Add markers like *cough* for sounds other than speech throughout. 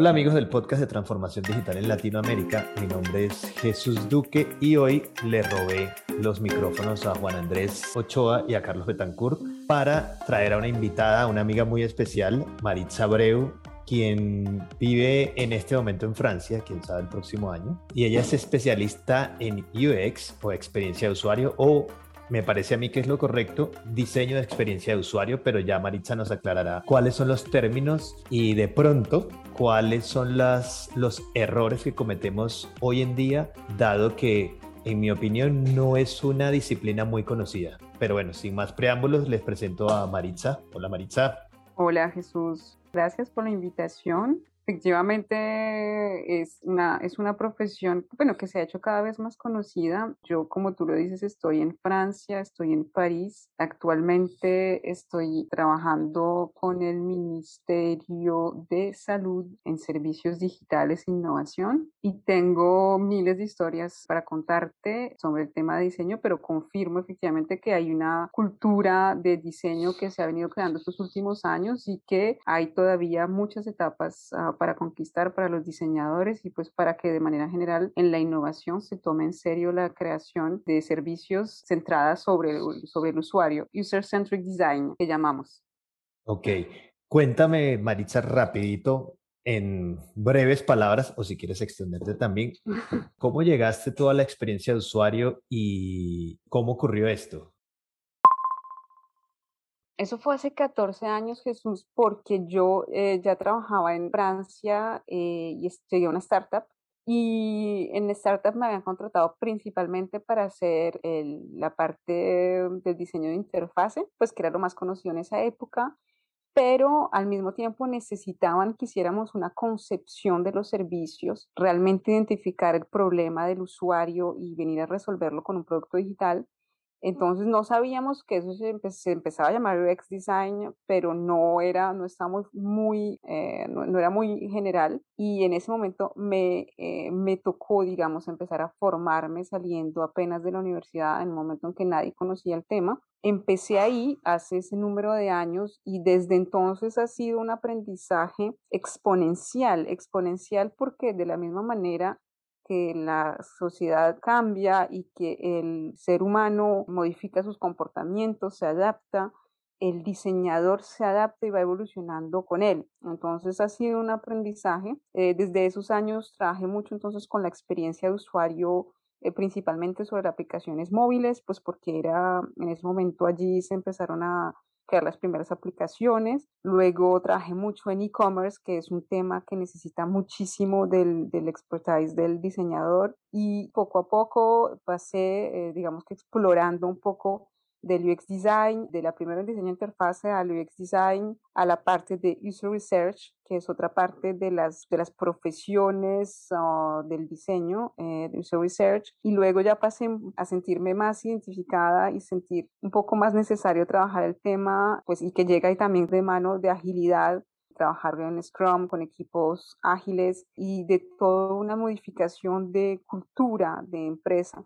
Hola amigos del podcast de Transformación Digital en Latinoamérica, mi nombre es Jesús Duque y hoy le robé los micrófonos a Juan Andrés Ochoa y a Carlos Betancourt para traer a una invitada, una amiga muy especial, Maritza Breu, quien vive en este momento en Francia, quién sabe el próximo año, y ella es especialista en UX o experiencia de usuario o me parece a mí que es lo correcto, diseño de experiencia de usuario, pero ya Maritza nos aclarará cuáles son los términos y de pronto cuáles son las, los errores que cometemos hoy en día, dado que en mi opinión no es una disciplina muy conocida. Pero bueno, sin más preámbulos, les presento a Maritza. Hola Maritza. Hola Jesús, gracias por la invitación. Efectivamente es una, es una profesión, bueno, que se ha hecho cada vez más conocida. Yo, como tú lo dices, estoy en Francia, estoy en París. Actualmente estoy trabajando con el Ministerio de Salud en Servicios Digitales e Innovación y tengo miles de historias para contarte sobre el tema de diseño, pero confirmo efectivamente que hay una cultura de diseño que se ha venido creando estos últimos años y que hay todavía muchas etapas uh, para conquistar para los diseñadores y pues para que de manera general en la innovación se tome en serio la creación de servicios centradas sobre el, sobre el usuario, user-centric design, que llamamos. Ok, cuéntame Maritza rapidito en breves palabras, o si quieres extenderte también, *laughs* ¿cómo llegaste toda la experiencia de usuario y cómo ocurrió esto? Eso fue hace 14 años, Jesús, porque yo eh, ya trabajaba en Francia eh, y a una startup. Y en la startup me habían contratado principalmente para hacer la parte del diseño de interfase, pues que era lo más conocido en esa época, pero al mismo tiempo necesitaban que hiciéramos una concepción de los servicios, realmente identificar el problema del usuario y venir a resolverlo con un producto digital. Entonces no sabíamos que eso se, empezaba a llamar UX design, pero no era, no estaba muy, eh, no, era muy general. Y en ese momento me, eh, me tocó, digamos, empezar a formarme saliendo apenas de la universidad en un momento en que nadie conocía el tema. Empecé ahí hace ese número de años y desde entonces ha sido un aprendizaje exponencial, exponencial porque de la misma manera que la sociedad cambia y que el ser humano modifica sus comportamientos, se adapta, el diseñador se adapta y va evolucionando con él. Entonces ha sido un aprendizaje. Eh, desde esos años trabajé mucho entonces con la experiencia de usuario, eh, principalmente sobre aplicaciones móviles, pues porque era en ese momento allí se empezaron a crear las primeras aplicaciones. Luego trabajé mucho en e-commerce, que es un tema que necesita muchísimo del, del expertise del diseñador. Y poco a poco pasé, eh, digamos que explorando un poco del UX design, de la primera diseño de interfase al UX design, a la parte de user research, que es otra parte de las, de las profesiones uh, del diseño eh, de user research, y luego ya pasé a sentirme más identificada y sentir un poco más necesario trabajar el tema, pues y que llega ahí también de mano de agilidad trabajar en Scrum con equipos ágiles y de toda una modificación de cultura de empresa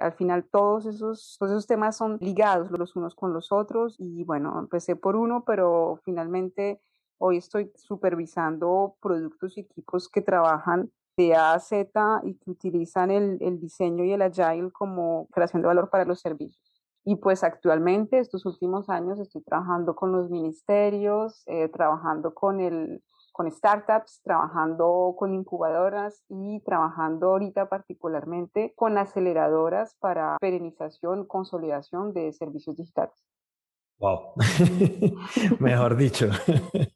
al final todos esos, todos esos temas son ligados los unos con los otros y bueno, empecé por uno, pero finalmente hoy estoy supervisando productos y equipos que trabajan de A a Z y que utilizan el, el diseño y el agile como creación de valor para los servicios. Y pues actualmente, estos últimos años, estoy trabajando con los ministerios, eh, trabajando con el con startups, trabajando con incubadoras y trabajando ahorita particularmente con aceleradoras para perenización, consolidación de servicios digitales. Wow, *laughs* mejor dicho.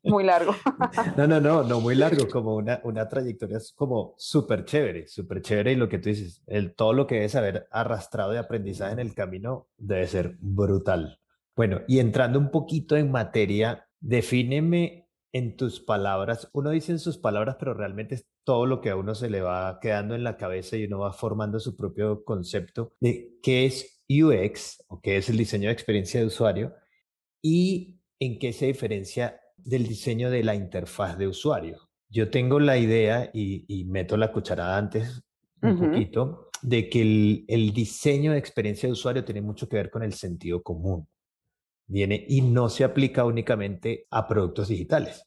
Muy largo. *laughs* no, no, no, no muy largo, como una, una trayectoria es como súper chévere, súper chévere y lo que tú dices, el, todo lo que debes haber arrastrado de aprendizaje en el camino debe ser brutal. Bueno, y entrando un poquito en materia, defíneme en tus palabras, uno dice en sus palabras, pero realmente es todo lo que a uno se le va quedando en la cabeza y uno va formando su propio concepto de qué es UX o qué es el diseño de experiencia de usuario y en qué se diferencia del diseño de la interfaz de usuario. Yo tengo la idea y, meto la cucharada antes un poquito de que el, el diseño de experiencia de usuario tiene mucho que ver con el sentido común viene y no se aplica únicamente a productos digitales.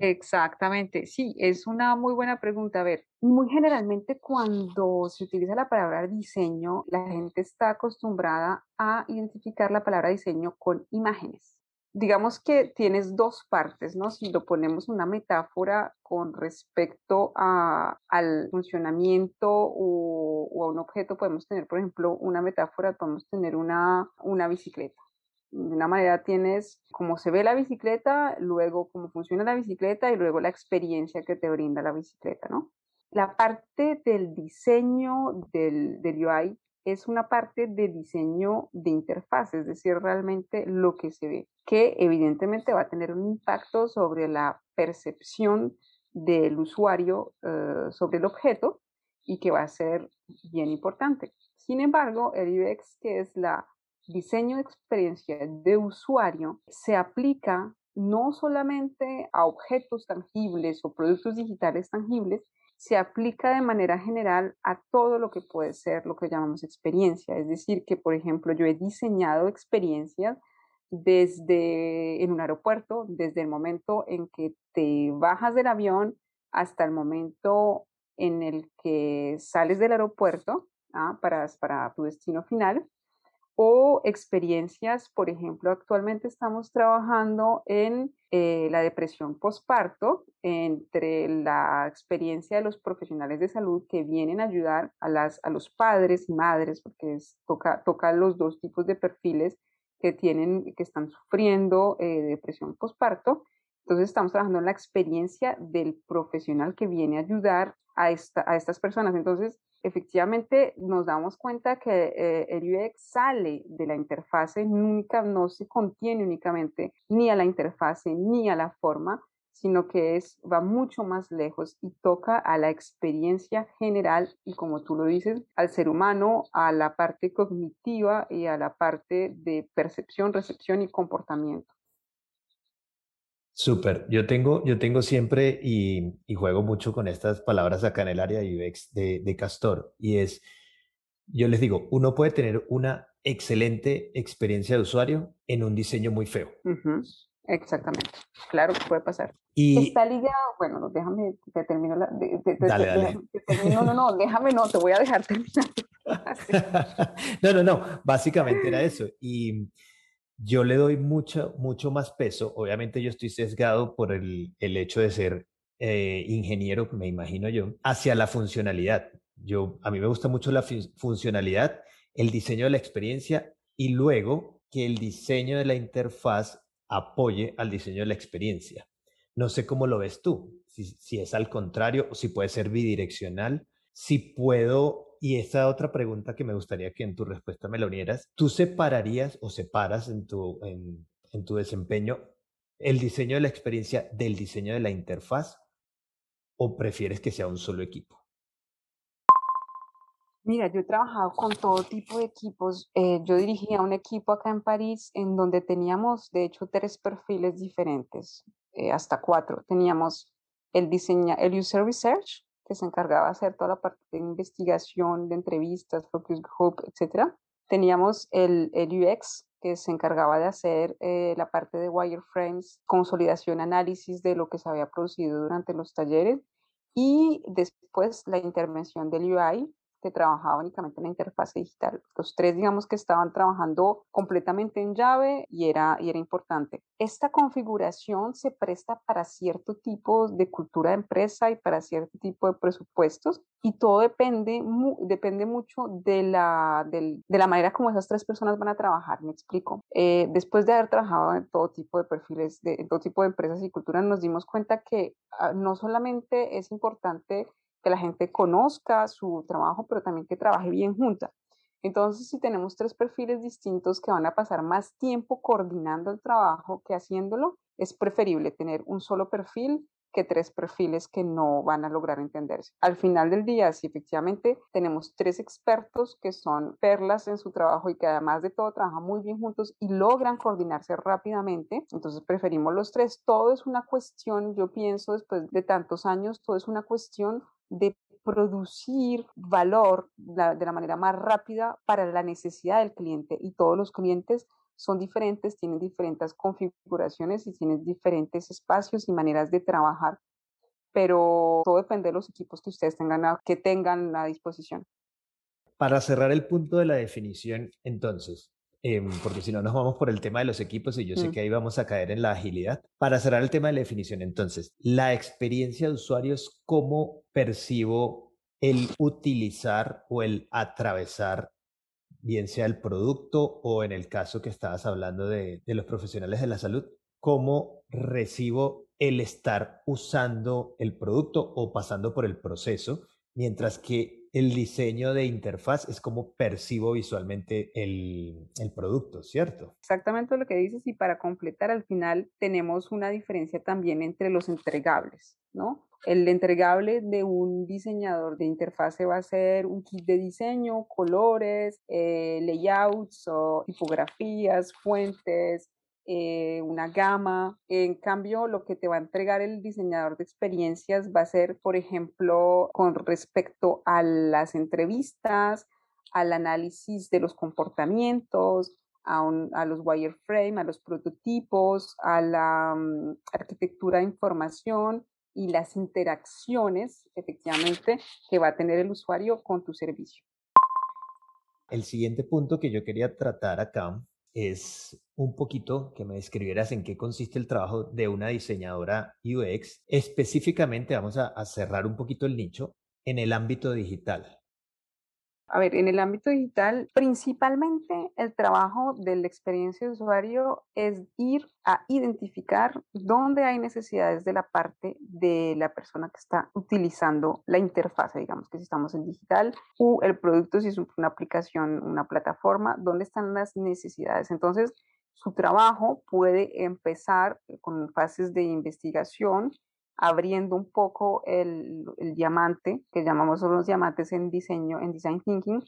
Exactamente, sí, es una muy buena pregunta. A ver, muy generalmente cuando se utiliza la palabra diseño, la gente está acostumbrada a identificar la palabra diseño con imágenes. Digamos que tienes dos partes, ¿no? Si lo ponemos una metáfora con respecto al funcionamiento o, o, a un objeto, podemos tener, por ejemplo, una metáfora, podemos tener una, una bicicleta de una manera tienes cómo se ve la bicicleta, luego cómo funciona la bicicleta y luego la experiencia que te brinda la bicicleta, ¿no? La parte del diseño del, del UI es una parte de diseño de interfaz, es decir, realmente lo que se ve, que evidentemente va a tener un impacto sobre la percepción del usuario eh, sobre el objeto y que va a ser bien importante. Sin embargo, el UX, que es la diseño de experiencia de usuario se aplica no solamente a objetos tangibles o productos digitales tangibles, se aplica de manera general a todo lo que puede ser lo que llamamos experiencia. Es decir, que por ejemplo yo he diseñado experiencias desde en un aeropuerto, desde el momento en que te bajas del avión hasta el momento en el que sales del aeropuerto ¿ah? para, para tu destino final o experiencias, por ejemplo, actualmente estamos trabajando en eh, la depresión postparto, entre la experiencia de los profesionales de salud que vienen a ayudar a, las, a los padres y madres, porque toca, toca los dos tipos de perfiles que tienen, que están sufriendo eh, depresión postparto. Entonces estamos trabajando en la experiencia del profesional que viene a ayudar a, esta, a estas personas. Entonces, efectivamente nos damos cuenta que eh, el UX sale de la interfase, nunca, no se contiene únicamente ni a la interfase ni a la forma, sino que es, va mucho más lejos y toca a la experiencia general y como tú lo dices, al ser humano, a la parte cognitiva y a la parte de percepción, recepción y comportamiento. Súper, yo tengo, yo tengo siempre y, juego mucho con estas palabras acá en el área de UX de, Castor y es, yo les digo, uno puede tener una excelente experiencia de usuario en un diseño muy feo. Exactamente, claro que puede pasar. Y... Está ligado, bueno, déjame, te termino la... dale, dale. no, no, no, déjame, no, te voy a dejar terminar. *laughs* *laughs* no, no, no, básicamente era eso. Y yo le doy mucho, mucho más peso. Obviamente yo estoy sesgado por el, el hecho de ser eh, ingeniero, me imagino yo, hacia la funcionalidad. Yo, a mí me gusta mucho la funcionalidad, el diseño de la experiencia y luego que el diseño de la interfaz apoye al diseño de la experiencia. No sé cómo lo ves tú, si, si es al contrario o si puede ser bidireccional, si puedo y esa otra pregunta que me gustaría que en tu respuesta me la unieras, ¿tú separarías o separas en tu, en, tu desempeño el diseño de la experiencia del diseño de la interfaz o prefieres que sea un solo equipo? Mira, yo he trabajado con todo tipo de equipos. Eh, yo dirigía un equipo acá en París en donde teníamos, de hecho, tres perfiles diferentes, eh, hasta cuatro. Teníamos el diseño, el user research, que se encargaba de hacer toda la parte de investigación, de entrevistas, focus group, etc. Teníamos el, el UX, que se encargaba de hacer eh, la parte de wireframes, consolidación, análisis de lo que se había producido durante los talleres y después la intervención del UI, que trabajaba únicamente en la interfaz digital. Los tres, digamos que estaban trabajando completamente en llave y era, y era importante. Esta configuración se presta para cierto tipo de cultura de empresa y para cierto tipo de presupuestos y todo depende, depende mucho de la, de, la manera como esas tres personas van a trabajar. Me explico. Eh, después de haber trabajado en todo tipo de perfiles, de, en todo tipo de empresas y culturas, nos dimos cuenta que ah, no solamente es importante que la gente conozca su trabajo, pero también que trabaje bien junta. Entonces, si tenemos tres perfiles distintos que van a pasar más tiempo coordinando el trabajo que haciéndolo, es preferible tener un solo perfil que tres perfiles que no van a lograr entenderse. Al final del día, si efectivamente tenemos tres expertos que son perlas en su trabajo y que además de todo trabajan muy bien juntos y logran coordinarse rápidamente, entonces preferimos los tres. Todo es una cuestión, yo pienso, después de tantos años, todo es una cuestión de producir valor de la manera más rápida para la necesidad del cliente y todos los clientes son diferentes, tienen diferentes configuraciones y tienen diferentes espacios y maneras de trabajar, pero todo depende de los equipos que ustedes tengan a, que tengan a disposición. Para cerrar el punto de la definición, entonces, em, porque si no nos vamos por el tema de los equipos y yo sé mm. que ahí vamos a caer en la agilidad. Para cerrar el tema de la definición, entonces, la experiencia de usuario es cómo percibo el utilizar o el atravesar bien sea el producto o en el caso que estabas hablando de, los profesionales de la salud, cómo recibo el estar usando el producto o pasando por el proceso, mientras que el diseño de interfaz es como percibo visualmente el, el, producto, ¿cierto? Exactamente lo que dices y para completar al final tenemos una diferencia también entre los entregables, ¿no? El entregable de un diseñador de interfase va a ser un kit de diseño, colores, eh, layouts o tipografías, fuentes, eh, una gama. En cambio, lo que te va a entregar el diseñador de experiencias va a ser, por ejemplo, con respecto a las entrevistas, al análisis de los comportamientos, a, los wireframe, a los prototipos, a la mm, arquitectura de información y las interacciones efectivamente que va a tener el usuario con tu servicio. El siguiente punto que yo quería tratar acá es un poquito que me describieras en qué consiste el trabajo de una diseñadora UX. Específicamente vamos a, a cerrar un poquito el nicho en el ámbito digital. A ver, en el ámbito digital, principalmente el trabajo de la experiencia de usuario es ir a identificar dónde hay necesidades de la parte de la persona que está utilizando la interfase, digamos que si estamos en digital, o el producto si es una aplicación, una plataforma, dónde están las necesidades. Entonces, su trabajo puede empezar con fases de investigación abriendo un poco el, diamante, que llamamos los diamantes en diseño, en design thinking,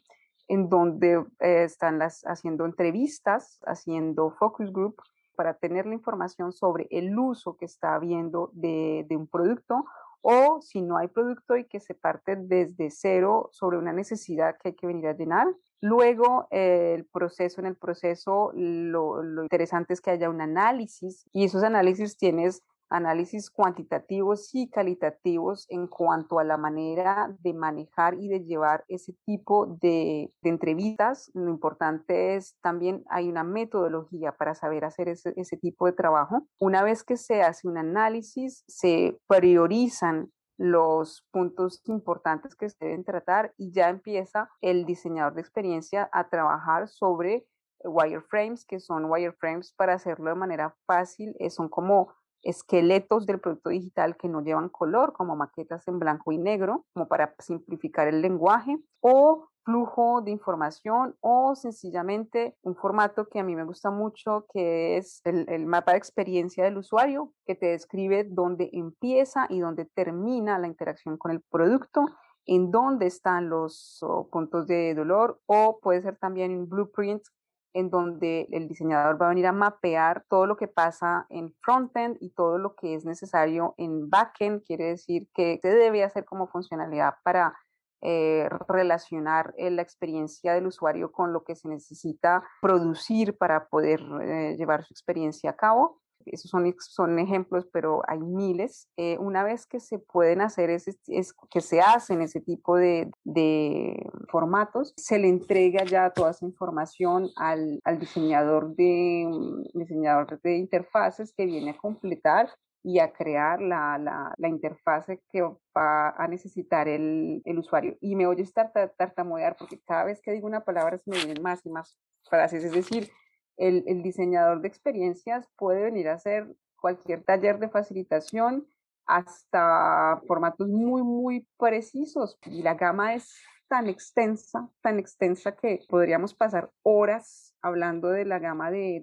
en donde eh, están las, haciendo entrevistas, haciendo focus group para tener la información sobre el uso que está habiendo de, un producto o si no hay producto y que se parte desde cero sobre una necesidad que hay que venir a llenar. Luego, el proceso, en el proceso, lo interesante es que haya un análisis y esos análisis tienes análisis cuantitativos y calitativos en cuanto a la manera de manejar y de llevar ese tipo de, entrevistas. Lo importante es también hay una metodología para saber hacer ese, ese tipo de trabajo. Una vez que se hace un análisis, se priorizan los puntos importantes que se deben tratar y ya empieza el diseñador de experiencia a trabajar sobre wireframes, que son wireframes para hacerlo de manera fácil, eh, son como esqueletos del producto digital que no llevan color, como maquetas en blanco y negro, como para simplificar el lenguaje, o flujo de información o sencillamente un formato que a mí me gusta mucho, que es el, mapa de experiencia del usuario, que te describe dónde empieza y dónde termina la interacción con el producto en dónde están los puntos de dolor o puede ser también un blueprint en donde el diseñador va a venir a mapear todo lo que pasa en frontend y todo lo que es necesario en backend. Quiere decir que se debe hacer como funcionalidad para eh, relacionar eh, la experiencia del usuario con lo que se necesita producir para poder eh, llevar su experiencia a cabo esos son, son ejemplos, pero hay miles. Eh, una vez que se pueden hacer, ese, es, que se hacen ese tipo de, de, formatos, se le entrega ya toda esa información al, al diseñador, de, mm, diseñador de interfaces que viene a completar y a crear la, la, la, interfase que va a necesitar el, el usuario. Y me estar tartamudear porque cada vez que digo una palabra se me vienen más y más frases. Es decir, el, diseñador de experiencias puede venir a hacer cualquier taller de facilitación hasta formatos muy, muy precisos. Y la gama es tan extensa, tan extensa que podríamos pasar horas hablando de la gama de,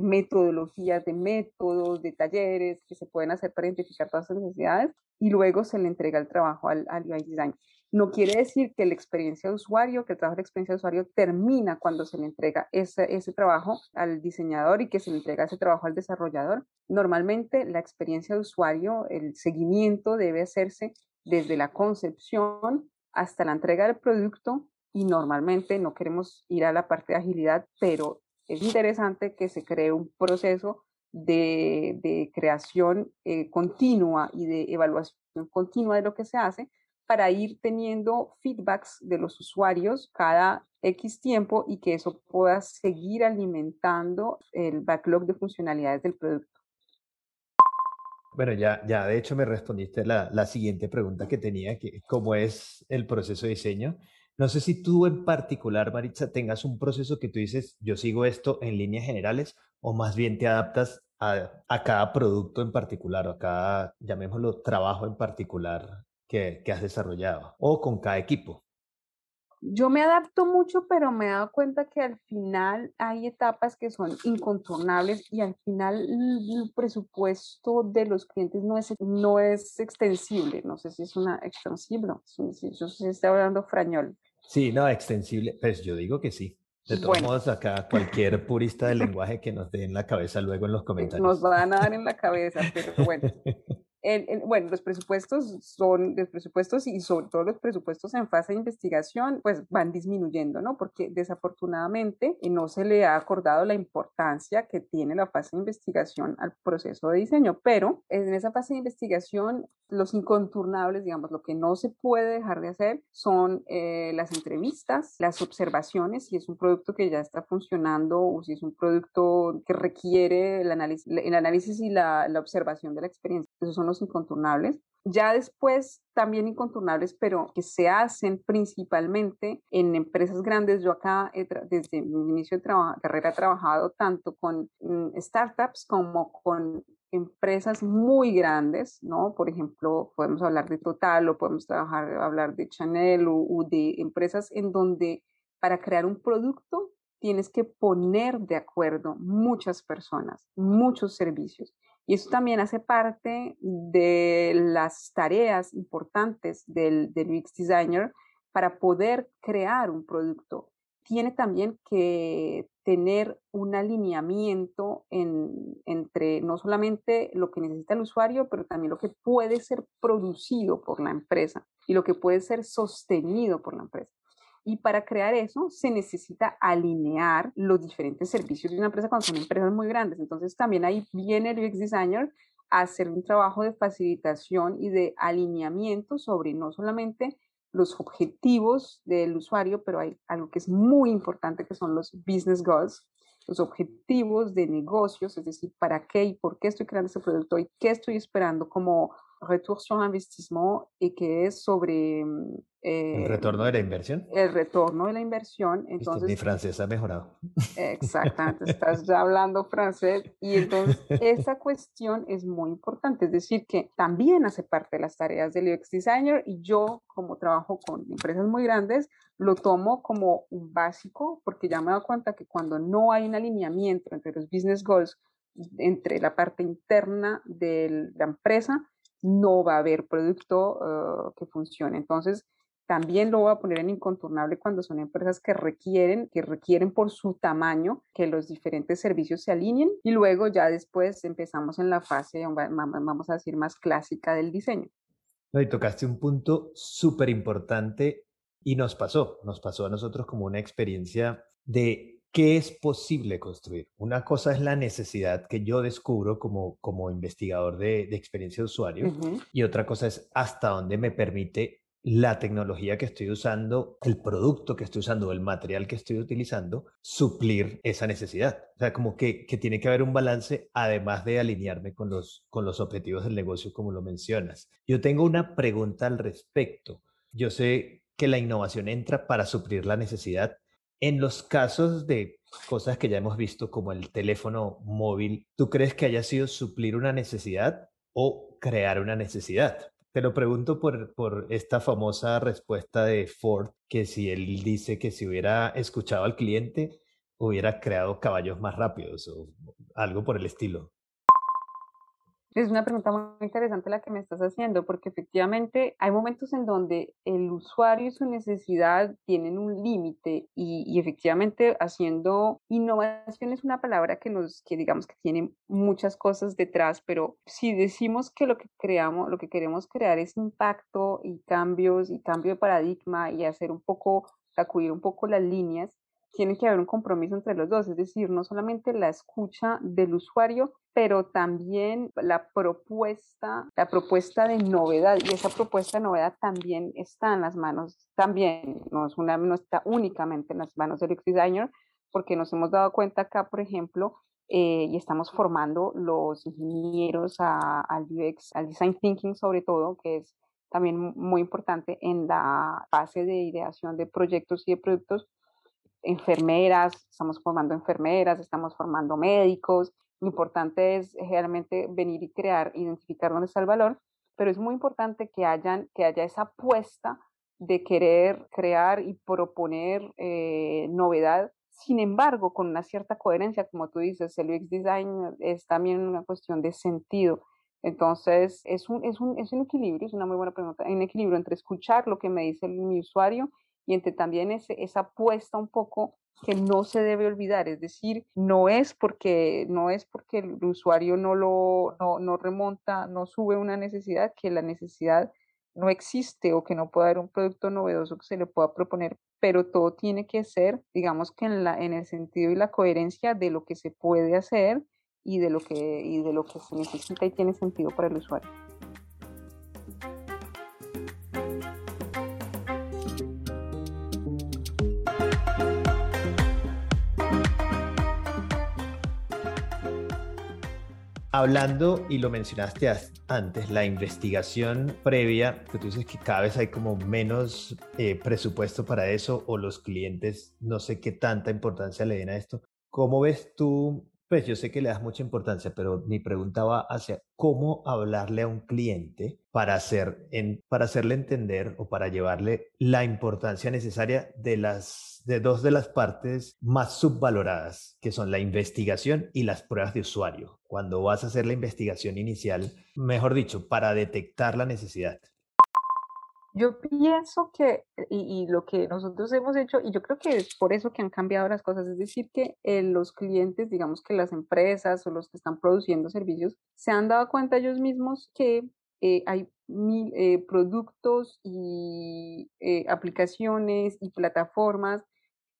metodologías, de métodos, de talleres que se pueden hacer para identificar todas las necesidades y luego se le entrega el trabajo al, al UI design. No quiere decir que la experiencia de usuario, que el trabajo de experiencia de usuario termina cuando se le entrega ese, ese trabajo al diseñador y que se le entrega ese trabajo al desarrollador. Normalmente la experiencia de usuario, el seguimiento debe hacerse desde la concepción hasta la entrega del producto y normalmente no queremos ir a la parte de agilidad, pero es interesante que se cree un proceso de, creación eh, continua y de evaluación continua de lo que se hace para ir teniendo feedbacks de los usuarios cada X tiempo y que eso pueda seguir alimentando el backlog de funcionalidades del producto. Bueno, ya, ya de hecho me respondiste la, la siguiente pregunta que tenía, que cómo es el proceso de diseño. No sé si tú en particular, Maritza, tengas un proceso que tú dices, yo sigo esto en líneas generales, o más bien te adaptas a, a cada producto en particular, o a cada, llamémoslo, trabajo en particular que, que has desarrollado, o con cada equipo. Yo me adapto mucho, pero me he dado cuenta que al final hay etapas que son incontornables y al final el presupuesto de los clientes no es, no es extensible. No sé si es una extensible, yo sé si está hablando frañol. Sí, no, extensible. Pues yo digo que sí. De todos modos, acá cualquier purista del lenguaje que nos dé en la cabeza luego en los *laughs* comentarios. Nos van a dar en la cabeza, pero bueno. *laughs* bueno, los presupuestos son, los presupuestos y sobre todo los presupuestos en fase de investigación, pues van disminuyendo, ¿no? Porque desafortunadamente eh, no se le ha acordado la importancia que tiene la fase de investigación al proceso de diseño, pero en esa fase de investigación, los inconturnables, digamos, lo que no se puede dejar de hacer son eh, las entrevistas, las observaciones, si es un producto que ya está funcionando o si es un producto que requiere el análisis, el análisis y la, la observación de la experiencia. Esos son los inconturnables. Ya después, también inconturnables, pero que se hacen principalmente en empresas grandes. Yo acá, desde mi inicio de carrera, he trabajado tanto con mm, startups como con empresas muy grandes, ¿no? Por ejemplo, podemos hablar de Total o podemos trabajar, hablar de Chanel o de empresas en donde para crear un producto tienes que poner de acuerdo muchas personas, muchos servicios. Y eso también hace parte de las tareas importantes del, UX Designer para poder crear un producto. Tiene también que tener un alineamiento entre no solamente lo que necesita el usuario, pero también lo que puede ser producido por la empresa y lo que puede ser sostenido por la empresa. Y para crear eso se necesita alinear los diferentes servicios de una empresa cuando son empresas muy grandes. Entonces también ahí viene el UX Designer a hacer un trabajo de facilitación y de alineamiento sobre no solamente los objetivos del usuario, pero hay algo que es muy importante que son los business goals, los objetivos de negocios, es decir, para qué y por qué estoy creando este producto y qué estoy esperando como retour sur investissement y que es sobre... ¿El eh, retorno de la inversión? El retorno de la inversión. Entonces, mi francés ha mejorado. Exactamente, *laughs* estás ya hablando francés y entonces esa cuestión es muy importante, es decir, que también hace parte de las tareas del UX Designer y yo como trabajo con empresas muy grandes, lo tomo como un básico porque ya me he dado cuenta que cuando no hay un alineamiento entre los business goals, entre la parte interna de la empresa, no va a haber producto ah, que funcione. Entonces, también lo voy a poner en incontornable cuando son empresas que requieren, que requieren por su tamaño que los diferentes servicios se alineen y luego ya después empezamos en la fase, vamos a decir, más clásica del diseño. y tocaste un punto súper importante y nos pasó, nos pasó a nosotros como una experiencia de ¿qué es posible construir? Una cosa es la necesidad que yo descubro como, como investigador de, experiencia de usuario y otra cosa es hasta dónde me permite la tecnología que estoy usando, el producto que estoy usando, el material que estoy utilizando, suplir esa necesidad. O sea, como que, que tiene que haber un balance además de alinearme con los, con los objetivos del negocio, como lo mencionas. Yo tengo una pregunta al respecto. Yo sé que la innovación entra para suplir la necesidad, en los casos de cosas que ya hemos visto como el teléfono móvil, ¿tú crees que haya sido suplir una necesidad o crear una necesidad? Te lo pregunto por, por esta famosa respuesta de Ford, que si él dice que si hubiera escuchado al cliente, hubiera creado caballos más rápidos o algo por el estilo. Es una pregunta muy interesante la que me estás haciendo, porque efectivamente hay momentos en donde el usuario y su necesidad tienen un límite y, efectivamente haciendo innovación es una palabra que nos, que digamos que tiene muchas cosas detrás, pero si decimos que lo que creamos, lo que queremos crear es impacto y cambios y cambio de paradigma y hacer un poco, sacudir un poco las líneas, tiene que haber un compromiso entre los dos, es decir, no solamente la escucha del usuario, pero también la propuesta, la propuesta de novedad, y esa propuesta de novedad también está en las manos, también no, es una, no está únicamente en las manos del UX designer, porque nos hemos dado cuenta acá, por ejemplo, eh, y estamos formando los ingenieros al UX, al design thinking sobre todo, que es también muy importante en la fase de ideación de proyectos y de productos, enfermeras, estamos formando enfermeras, estamos formando médicos. Lo importante es realmente venir y crear, identificar dónde está el valor, pero es muy importante que, hayan, que haya esa apuesta de querer crear y proponer eh, novedad. Sin embargo, con una cierta coherencia, como tú dices, el UX design es también una cuestión de sentido. Entonces, es un, es un, es un equilibrio, es una muy buena pregunta, un equilibrio entre escuchar lo que me dice mi usuario y entre también esa apuesta un poco que no se debe olvidar, es decir, no es porque no es porque el usuario no lo no, no remonta, no sube una necesidad que la necesidad no existe o que no pueda haber un producto novedoso que se le pueda proponer, pero todo tiene que ser, digamos que en, la, en el sentido y la coherencia de lo que se puede hacer y de lo que, y de lo que se necesita y tiene sentido para el usuario. Hablando, y lo mencionaste antes, la investigación previa, que tú dices que cada vez hay como menos eh, presupuesto para eso o los clientes no sé qué tanta importancia le den a esto. ¿Cómo ves tú pues yo sé que le das mucha importancia, pero mi pregunta va hacia cómo hablarle a un cliente para, hacer en, para hacerle entender o para llevarle la importancia necesaria de, las, de dos de las partes más subvaloradas, que son la investigación y las pruebas de usuario. Cuando vas a hacer la investigación inicial, mejor dicho, para detectar la necesidad. Yo pienso que, y, lo que nosotros hemos hecho, y yo creo que es por eso que han cambiado las cosas, es decir, que eh, los clientes, digamos que las empresas o los que están produciendo servicios, se han dado cuenta ellos mismos que eh, hay mil eh, productos y aplicaciones y plataformas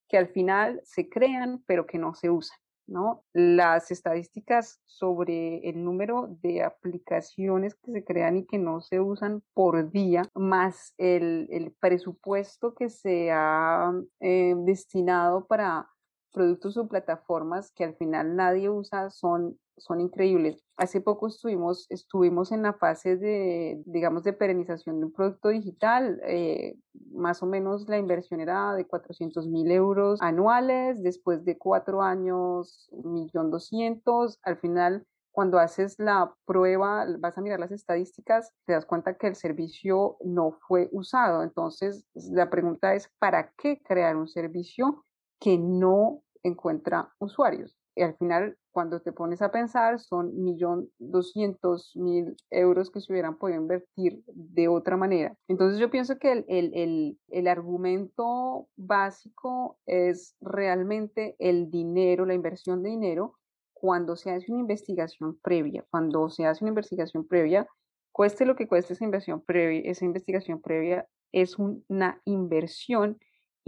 que al final se crean pero que no se usan. ¿no? Las estadísticas sobre el número de aplicaciones que se crean y que no se usan por día, más el, presupuesto que se ha eh, destinado para productos o plataformas que al final nadie usa son, son increíbles. Hace poco estuvimos, estuvimos en la fase de, digamos, de perenización de un producto digital. Eh, más o menos la inversión era de 400 mil euros anuales. Después de cuatro años, 1.200.000. Al final, cuando haces la prueba, vas a mirar las estadísticas, te das cuenta que el servicio no fue usado. Entonces, la pregunta es, ¿para qué crear un servicio que no encuentra usuarios. Y al final, cuando te pones a pensar, son 1.200.000 euros que se hubieran podido invertir de otra manera. Entonces yo pienso que el, el, el, argumento básico es realmente el dinero, la inversión de dinero, cuando se hace una investigación previa. Cuando se hace una investigación previa, cueste lo que cueste esa inversión esa investigación previa es una inversión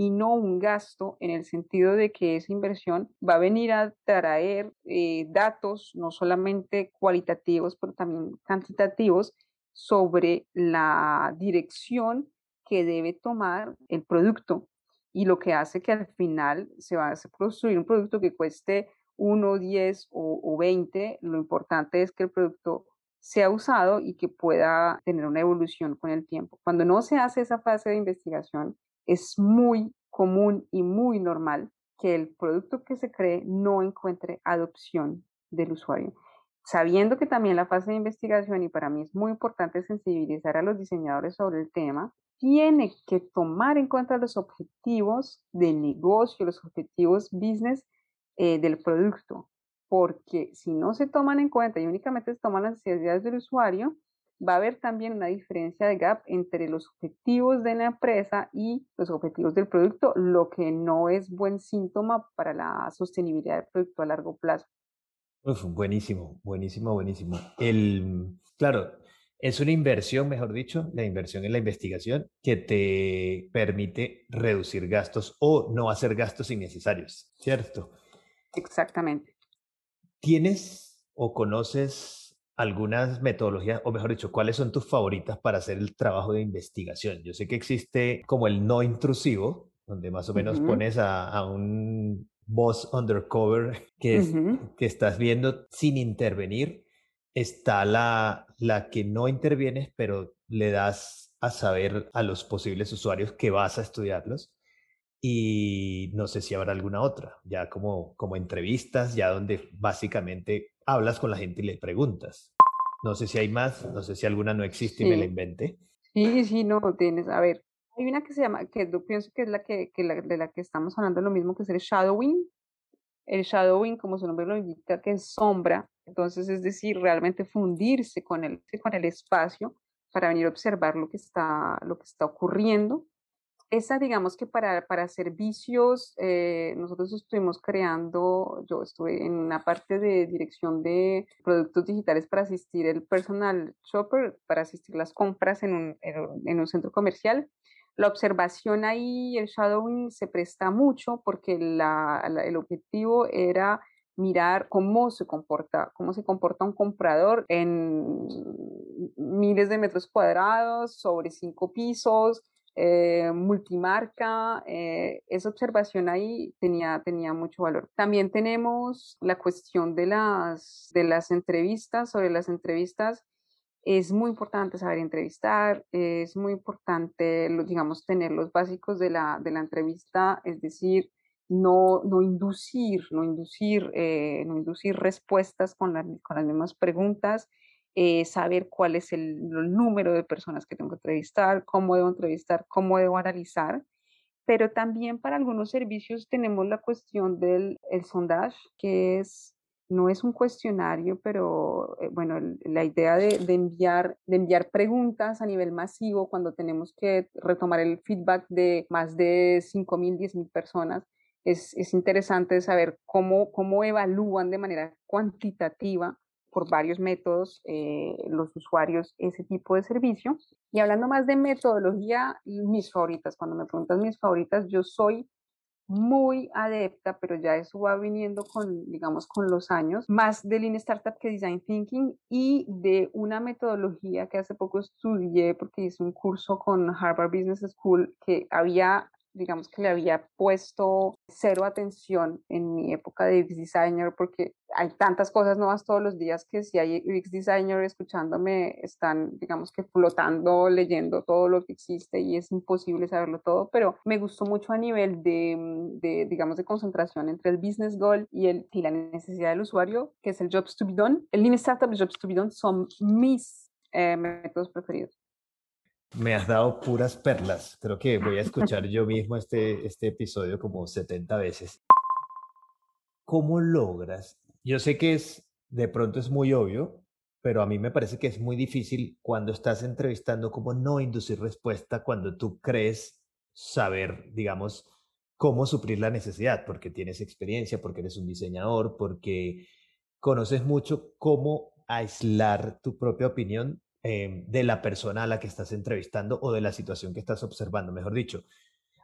y no un gasto en el sentido de que esa inversión va a venir a traer eh, datos no solamente cualitativos, pero también cuantitativos sobre la dirección que debe tomar el producto y lo que hace que al final se va a construir un producto que cueste 1, 10 o, o 20. Lo importante es que el producto sea usado y que pueda tener una evolución con el tiempo. Cuando no se hace esa fase de investigación, es muy común y muy normal que el producto que se cree no encuentre adopción del usuario. Sabiendo que también la fase de investigación, y para mí es muy importante sensibilizar a los diseñadores sobre el tema, tiene que tomar en cuenta los objetivos de negocio, los objetivos business eh, del producto, porque si no se toman en cuenta y únicamente se toman las necesidades del usuario, va a haber también una diferencia de gap entre los objetivos de la empresa y los objetivos del producto, lo que no es buen síntoma para la sostenibilidad del producto a largo plazo. buenísimo, buenísimo, buenísimo. El, claro, Es una inversión, mejor dicho, la inversión en la investigación que te permite reducir gastos o no hacer gastos innecesarios, ¿cierto? Exactamente. ¿Tienes o conoces algunas metodologías, o mejor dicho, cuáles son tus favoritas para hacer el trabajo de investigación? Yo sé que existe como el no intrusivo, donde más o menos pones a, un boss undercover que, que estás viendo sin intervenir está la, la que no intervienes, pero le das a saber a los posibles usuarios que vas a estudiarlos. Y no sé si habrá alguna otra, ya como, como entrevistas, ya donde básicamente hablas con la gente y le preguntas. No sé si hay más, no sé si alguna no existe y me la inventé. Sí, sí, no, tienes. A ver, hay una que se llama, que yo pienso que es la que, que la, de la que estamos hablando, lo mismo que es el shadowing. El shadowing, como su nombre lo indica, que es sombra, entonces, es decir, realmente fundirse con el, con el espacio para venir a observar lo que está, lo que está ocurriendo. Esa, digamos que para, para servicios, eh, nosotros estuvimos creando, yo estuve en una parte de dirección de productos digitales para asistir el personal shopper, para asistir las compras en un, en un centro comercial. La observación ahí, el shadowing se presta mucho porque la, el objetivo era mirar cómo se comporta, cómo se comporta un comprador en miles de metros cuadrados, sobre cinco pisos, eh, multimarca, eh, esa observación ahí tenía, tenía mucho valor. También tenemos la cuestión de las, de las entrevistas, sobre las entrevistas. Es muy importante saber entrevistar, es muy importante, digamos, tener los básicos de la, de la entrevista, es decir, no, no inducir, no inducir, eh, no inducir respuestas con, con, las mismas preguntas, eh, saber cuál es el, número de personas que tengo que entrevistar, cómo debo entrevistar, cómo debo analizar. Pero también para algunos servicios tenemos la cuestión del el sondage, que es, no es un cuestionario, pero eh, bueno, la idea de, de, enviar, de enviar preguntas a nivel masivo cuando tenemos que retomar el feedback de más de 5.000, 10.000 personas es, es interesante saber cómo, cómo evalúan de manera cuantitativa por varios métodos eh, los usuarios ese tipo de servicio. Y hablando más de metodología, mis favoritas, cuando me preguntas mis favoritas, yo soy muy adepta, pero ya eso va viniendo con, digamos, con los años, más de Lean Startup que Design Thinking y de una metodología que hace poco estudié porque hice un curso con Harvard Business School que había digamos que le había puesto cero atención en mi época de UX designer porque hay tantas cosas nuevas todos los días que si hay UX designer escuchándome están digamos que flotando leyendo todo lo que existe y es imposible saberlo todo pero me gustó mucho a nivel de, mm, digamos de concentración entre el business goal y, el, y la necesidad del usuario que es el jobs to be done. El lean startup y jobs to be done son mis eh, métodos preferidos me has dado puras perlas. Creo que voy a escuchar yo mismo este, este episodio como 70 veces. ¿Cómo logras? Yo sé que es, de pronto es muy obvio, pero a mí me parece que es muy difícil cuando estás entrevistando cómo no inducir respuesta cuando tú crees saber, digamos, cómo suplir la necesidad, porque tienes experiencia, porque eres un diseñador, porque conoces mucho cómo aislar tu propia opinión Em, de la persona a la que estás entrevistando o de la situación que estás observando. Mejor dicho,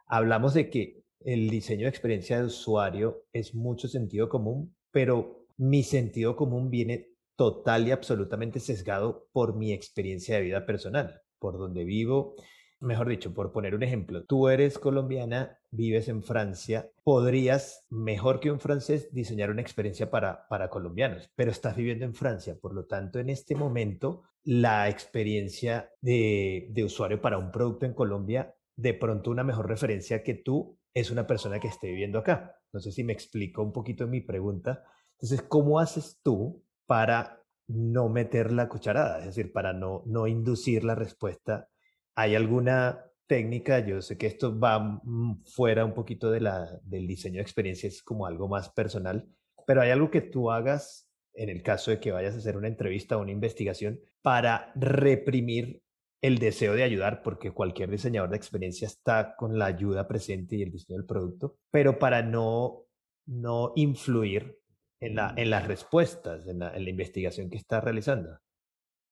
hablamos de que el diseño de experiencia de usuario es mucho sentido común, pero mi sentido común viene total y absolutamente sesgado por mi experiencia de vida personal, por donde vivo, Mejor dicho, por poner un ejemplo, tú eres colombiana, vives en Francia, podrías, mejor que un francés, diseñar una experiencia para, para colombianos, pero estás viviendo en Francia, por lo tanto, en este momento, la experiencia de, usuario para un producto en Colombia, de pronto una mejor referencia que tú es una persona que esté viviendo acá. No sé si me explico un poquito en mi pregunta. Entonces, ¿cómo haces tú para no meter la cucharada? Es decir, para no, no inducir la respuesta ¿Hay alguna técnica? Yo sé que esto va fuera un poquito de la, del diseño de experiencias como algo más personal, pero ¿hay algo que tú hagas en el caso de que vayas a hacer una entrevista o una investigación para reprimir el deseo de ayudar, porque cualquier diseñador de experiencia está con la ayuda presente y el diseño del producto, pero para no, no influir en, la, en las respuestas, en la, en la investigación que está realizando?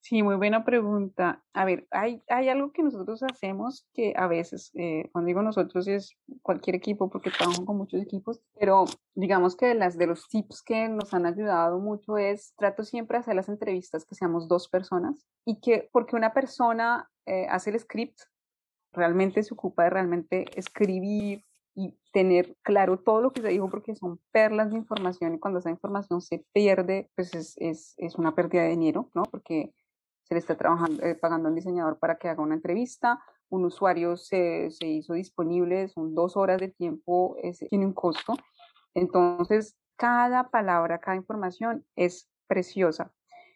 Sí, muy buena pregunta. A ver, hay, hay algo que nosotros hacemos que a veces, eh, cuando digo nosotros es cualquier equipo porque trabajo con muchos equipos, pero digamos que de, las, de los tips que nos han ayudado mucho es, trato siempre hacer las entrevistas que seamos dos personas y que porque una persona eh, hace el script, realmente se ocupa de realmente escribir y tener claro todo lo que se dijo porque son perlas de información y cuando esa información se pierde, pues es, es, es una pérdida de dinero, ¿no? Porque se le está trabajando, eh, pagando a un diseñador para que haga una entrevista, un usuario se, se hizo disponible, son dos horas de tiempo, tiene un costo. Entonces, cada palabra, cada información es preciosa.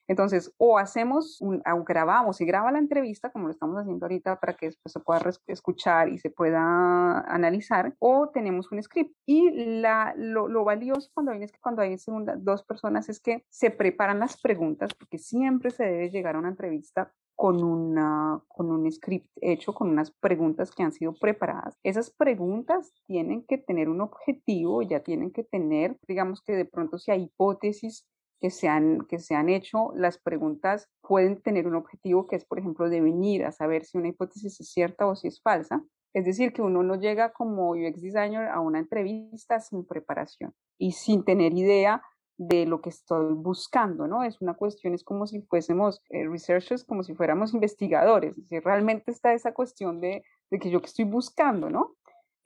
Entonces, o hacemos, un, o grabamos y graba la entrevista, como lo estamos haciendo ahorita, para que después se pueda escuchar y se pueda analizar, o tenemos un script. Y la, lo, lo valioso cuando hay, es que cuando hay segunda, dos personas es que se preparan las preguntas, porque siempre se debe llegar a una entrevista con, una, con un script hecho, con unas preguntas que han sido preparadas. Esas preguntas tienen que tener un objetivo, ya tienen que tener, digamos que de pronto si hay hipótesis que se, han, que se han hecho, las preguntas pueden tener un objetivo que es, por ejemplo, de venir a saber si una hipótesis es cierta o si es falsa. Es decir, que uno no llega como UX designer a una entrevista sin preparación y sin tener idea de lo que estoy buscando, ¿no? Es una cuestión, es como si fuésemos eh, researchers, como si fuéramos *laughs* investigadores, si realmente está esa cuestión de, de que yo que estoy buscando, ¿no?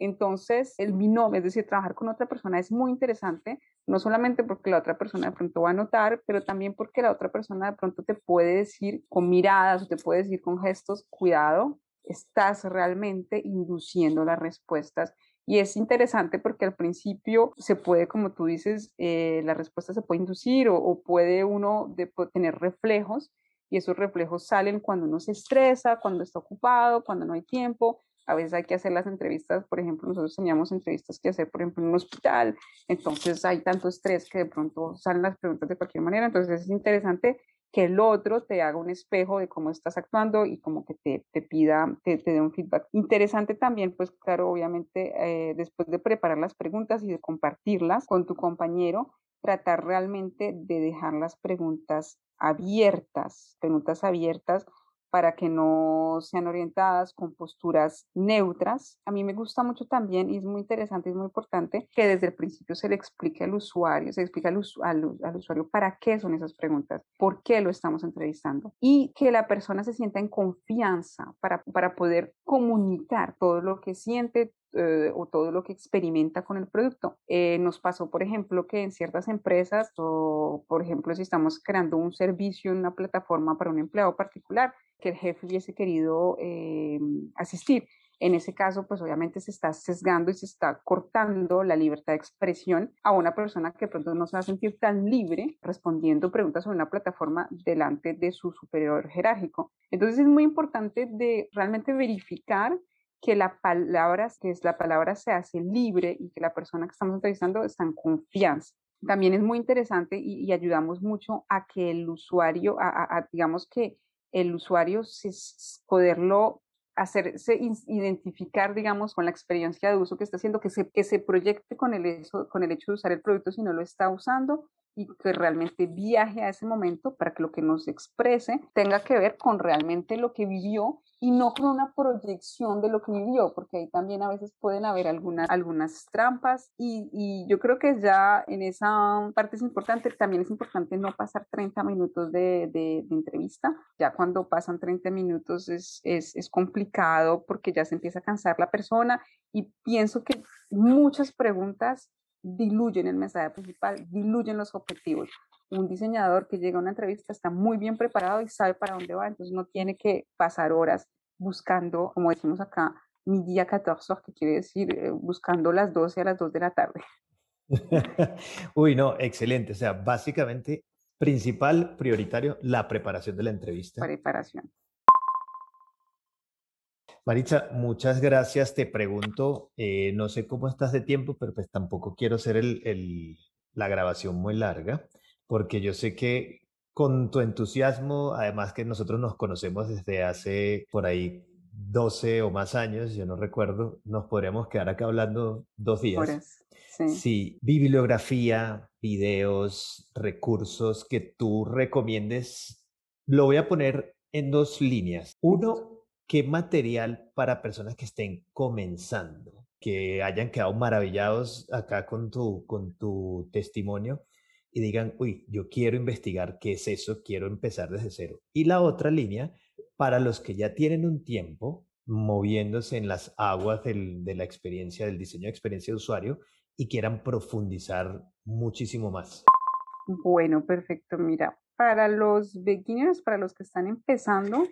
Entonces, el binomio, es decir, trabajar con otra persona es muy interesante, no solamente porque la otra persona de pronto va a notar, pero también porque la otra persona de pronto te puede decir con miradas o te puede decir con gestos, cuidado, estás realmente induciendo las respuestas. Y es interesante porque al principio se puede, como tú dices, eh, la respuesta se puede inducir o, puede uno tener reflejos y esos reflejos salen cuando uno se estresa, cuando está ocupado, cuando no hay tiempo, a veces hay que hacer las entrevistas, por ejemplo, nosotros teníamos entrevistas que hacer, por ejemplo, en un hospital, entonces hay tanto estrés que de pronto salen las preguntas de cualquier manera, entonces es interesante que el otro te haga un espejo de cómo estás actuando y como que te, te pida, te, te dé un feedback. Interesante también, pues claro, obviamente, eh, después de preparar las preguntas y de compartirlas con tu compañero, tratar realmente de dejar las preguntas abiertas, preguntas abiertas para que no sean orientadas con posturas neutras. A mí me gusta mucho también y es muy interesante, es muy importante que desde el principio se le explique al usuario, se explique al, al, usuario para qué son esas preguntas, por qué lo estamos entrevistando y que la persona se sienta en confianza para, para poder comunicar todo lo que siente, eh, o todo lo que experimenta con el producto. Eh, nos pasó, por ejemplo, que en ciertas empresas, o por ejemplo, si estamos creando un servicio en una plataforma para un empleado particular, que el jefe hubiese querido eh, asistir. En ese caso, pues obviamente se está sesgando y se está cortando la libertad de expresión a una persona que pronto no se va a sentir tan libre respondiendo preguntas sobre una plataforma delante de su superior jerárquico. Entonces es muy importante de realmente verificar que la palabra, que es la palabra se hace libre y que la persona que estamos entrevistando está en confianza. También es muy interesante y, ayudamos mucho a que el usuario, a, digamos que el usuario se, poderlo hacerse identificar, digamos, con la experiencia de uso que está haciendo, que se, que se proyecte con el, hecho, con el hecho de usar el producto si no lo está usando y que realmente viaje a ese momento para que lo que nos exprese tenga que ver con realmente lo que vivió y no con una proyección de lo que vivió, porque ahí también a veces pueden haber algunas, algunas trampas y, y yo creo que ya en esa parte es importante, también es importante no pasar 30 minutos de, de, de entrevista, ya cuando pasan 30 minutos es, es, es complicado porque ya se empieza a cansar la persona y pienso que muchas preguntas diluyen el mensaje principal, diluyen los objetivos. Un diseñador que llega a una entrevista está muy bien preparado y sabe para dónde va, entonces no tiene que pasar horas buscando, como decimos acá, mi día 14, que quiere decir eh, buscando las 12 a las 2 de la tarde. *laughs* Uy, no, excelente. O sea, básicamente, principal, prioritario, la preparación de la entrevista. Preparación. Maritza, muchas gracias. Te pregunto, eh, no sé cómo estás de tiempo, pero pues tampoco quiero hacer el, la grabación muy larga, porque yo sé que con tu entusiasmo, además que nosotros nos conocemos desde hace por ahí 12 o más años, yo no recuerdo, nos podríamos quedar acá hablando dos días. Sí. sí, bibliografía, videos, recursos que tú recomiendes lo voy a poner en dos líneas. Uno, ¿qué material para personas que estén comenzando, que hayan quedado maravillados acá con tu, con tu testimonio y digan, uy, yo quiero investigar qué es eso, quiero empezar desde cero? Y la otra línea, para los que ya tienen un tiempo moviéndose en las aguas de la experiencia, del diseño de experiencia de usuario y quieran profundizar muchísimo más. Bueno, perfecto. Mira, para los beginners, para los que están empezando,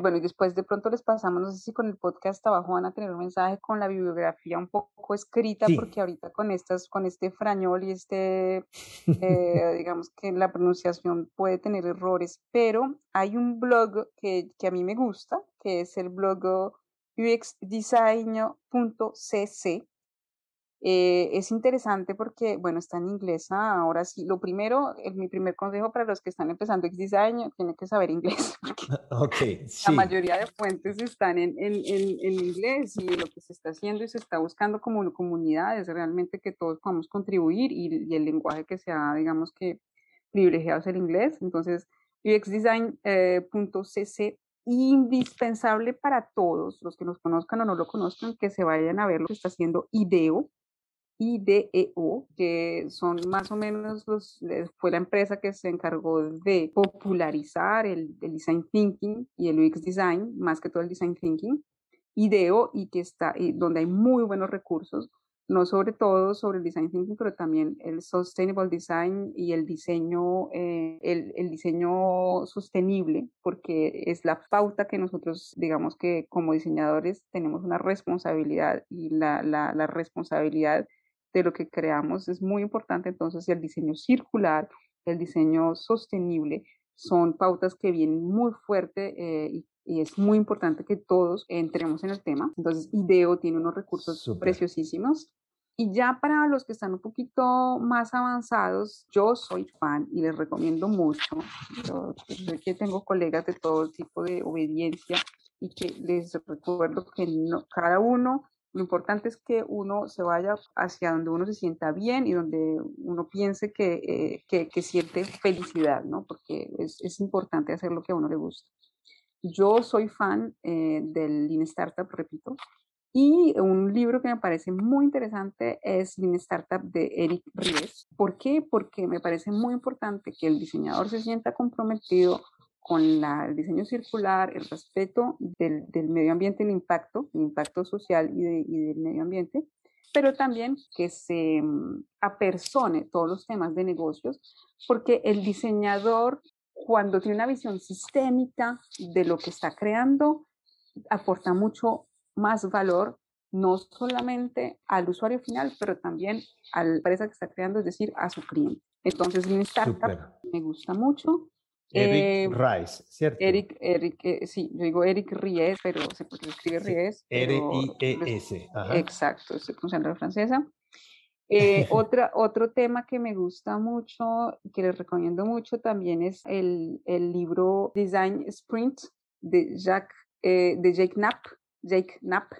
bueno, y después de pronto les pasamos, no sé si con el podcast abajo van a tener un mensaje con la bibliografía un poco escrita, porque ahorita con estas, con este frañol y este, *laughs* eh, digamos que la pronunciación puede tener errores, pero hay un blog que, que a mí me gusta, que es el blog uxdesign.cc, eh, es interesante porque, bueno, está en inglés. Ah, ahora sí, lo primero, mi primer consejo para los que están empezando X-Design, tienen que saber inglés. *laughs* Porque *laughs* La mayoría de fuentes están en, en, en, inglés y lo que se está haciendo y se está buscando como comunidad es realmente que todos podamos contribuir y, y el lenguaje que sea, digamos que privilegiado es el inglés. Entonces, uxdesign.cc eh, indispensable para todos los que nos conozcan o no lo conozcan, que se vayan a ver lo que está haciendo IDEO, IDEO, que son más o menos los, fue la empresa que se encargó de popularizar el, design thinking y el UX design, más que todo el design thinking, IDEO, y que está, y donde hay muy buenos recursos, no sobre todo sobre el design thinking, pero también el sustainable design y el diseño, eh, el, el, diseño sostenible, porque es la pauta que nosotros, digamos que como diseñadores tenemos una responsabilidad y la, la, la responsabilidad de lo que creamos es muy importante. Entonces, el diseño circular, el diseño sostenible son pautas que vienen muy fuerte eh, y, es muy importante que todos entremos en el tema. Entonces, IDEO tiene unos recursos preciosísimos. Y ya para los que están un poquito más avanzados, yo soy fan y les recomiendo mucho. Yo, yo que tengo colegas de todo tipo de obediencia y que les recuerdo que no, cada uno lo importante es que uno se vaya hacia donde uno se sienta bien y donde uno piense que, eh, que, siente felicidad, ¿no? Porque es, es, importante hacer lo que a uno le gusta. Yo soy fan eh, del Lean Startup, repito, y un libro que me parece muy interesante es Lean Startup de Eric Ries. ¿Por qué? Porque me parece muy importante que el diseñador se sienta comprometido con el diseño circular, el respeto del, medio ambiente, el impacto, el impacto social y, del medio ambiente, pero también que se mm, apersone todos los temas de negocios, porque el diseñador, cuando tiene una visión sistémica de lo que está creando, aporta mucho más valor, no solamente al usuario final, pero también a la empresa que está creando, es decir, a su cliente. Entonces, mi startup me gusta mucho Eric eh, Rice, ¿cierto? Eric, Eric, eh, sí, yo digo Eric Ries, pero se escribe Ries. R-I-E-S. Exacto, estoy pronunciando la francesa. Eh, otra, otro tema que me gusta mucho, que les recomiendo mucho también es el, el libro Design Sprint de, Jack, de Jake Knapp, Jake Knapp,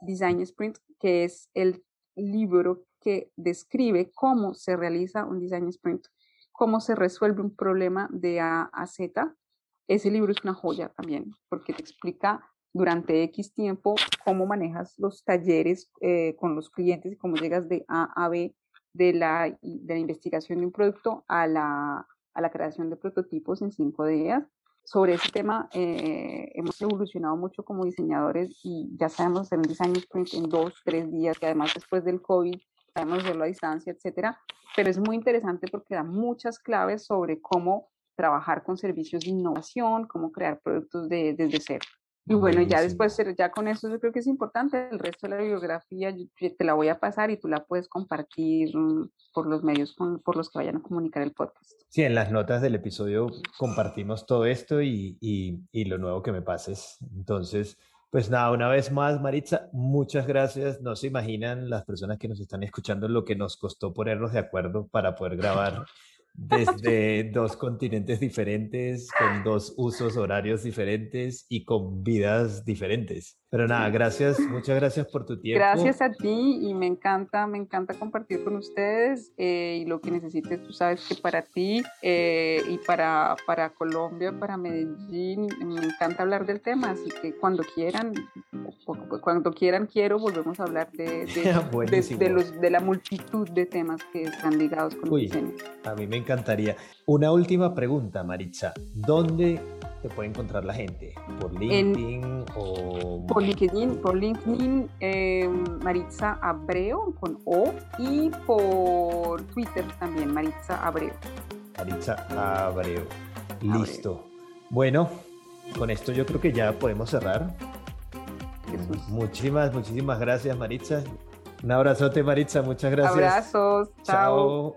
Design Sprint, que es el libro que describe cómo se realiza un Design Sprint cómo se resuelve un problema de A a Z. Ese libro es una joya también, porque te explica durante X tiempo cómo manejas los talleres eh, con los clientes y cómo llegas de A a B de la, de la investigación de un producto a la, a la creación de prototipos en cinco días. Sobre ese tema eh, hemos evolucionado mucho como diseñadores y ya sabemos hacer un design sprint en dos, tres días, que además después del COVID sabemos hacerlo a distancia, etcétera pero es muy interesante porque da muchas claves sobre cómo trabajar con servicios de innovación, cómo crear productos de, desde cero. Y bueno, ya después, ya con eso yo creo que es importante. El resto de la bibliografía te la voy a pasar y tú la puedes compartir mm, por los medios por los que vayan a comunicar el podcast. Sí, en las notas del episodio compartimos todo esto y, y, y lo nuevo que me pases. Entonces, pues nada, una vez más, Maritza, muchas gracias. No se imaginan las personas que nos están escuchando lo que nos costó ponernos de acuerdo para poder grabar desde *laughs* dos continentes diferentes, con dos usos horarios diferentes y con vidas diferentes. Pero nada, gracias, muchas gracias por tu tiempo. Gracias a ti y me encanta, me encanta compartir con ustedes eh, y lo que necesites, tú sabes que para ti eh, y para, para Colombia, para Medellín, me encanta hablar del tema, así que cuando quieran, cuando quieran quiero, volvemos a hablar de, de, *laughs* los, de la multitud de temas que están ligados con el diseño. A mí me encantaría. Una última pregunta, Maritza. ¿Dónde te puede encontrar la gente? ¿Por LinkedIn o...? Por LinkedIn, por LinkedIn em, Maritza Abreu con O y por Twitter también, Maritza Abreu. Maritza Abreu. Listo. Bueno, con esto yo creo que ya podemos cerrar. Muchísimas, muchísimas gracias, Maritza. Un abrazote, Maritza. Muchas gracias. Abrazos. chao.